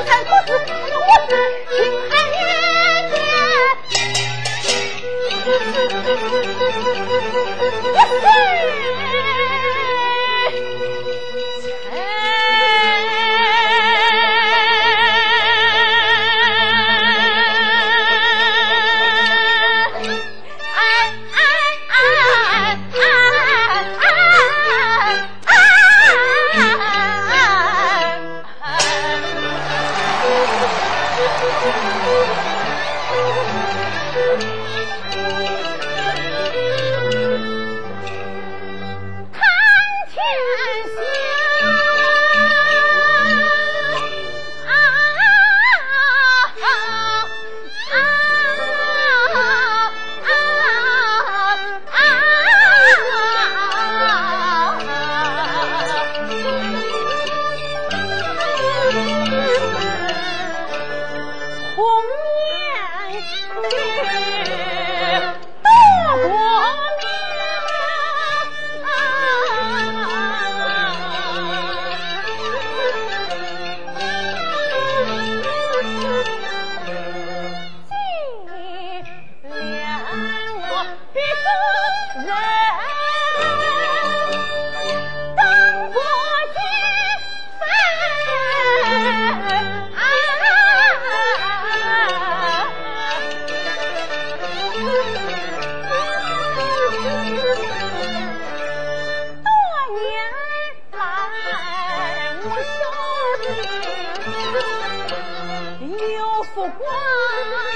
我看不是，不是，看家。火锅啊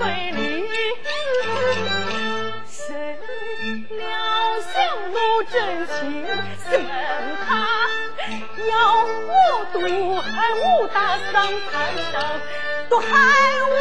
为你生了相如真心，生他要我毒害我大桑残伤，毒害我。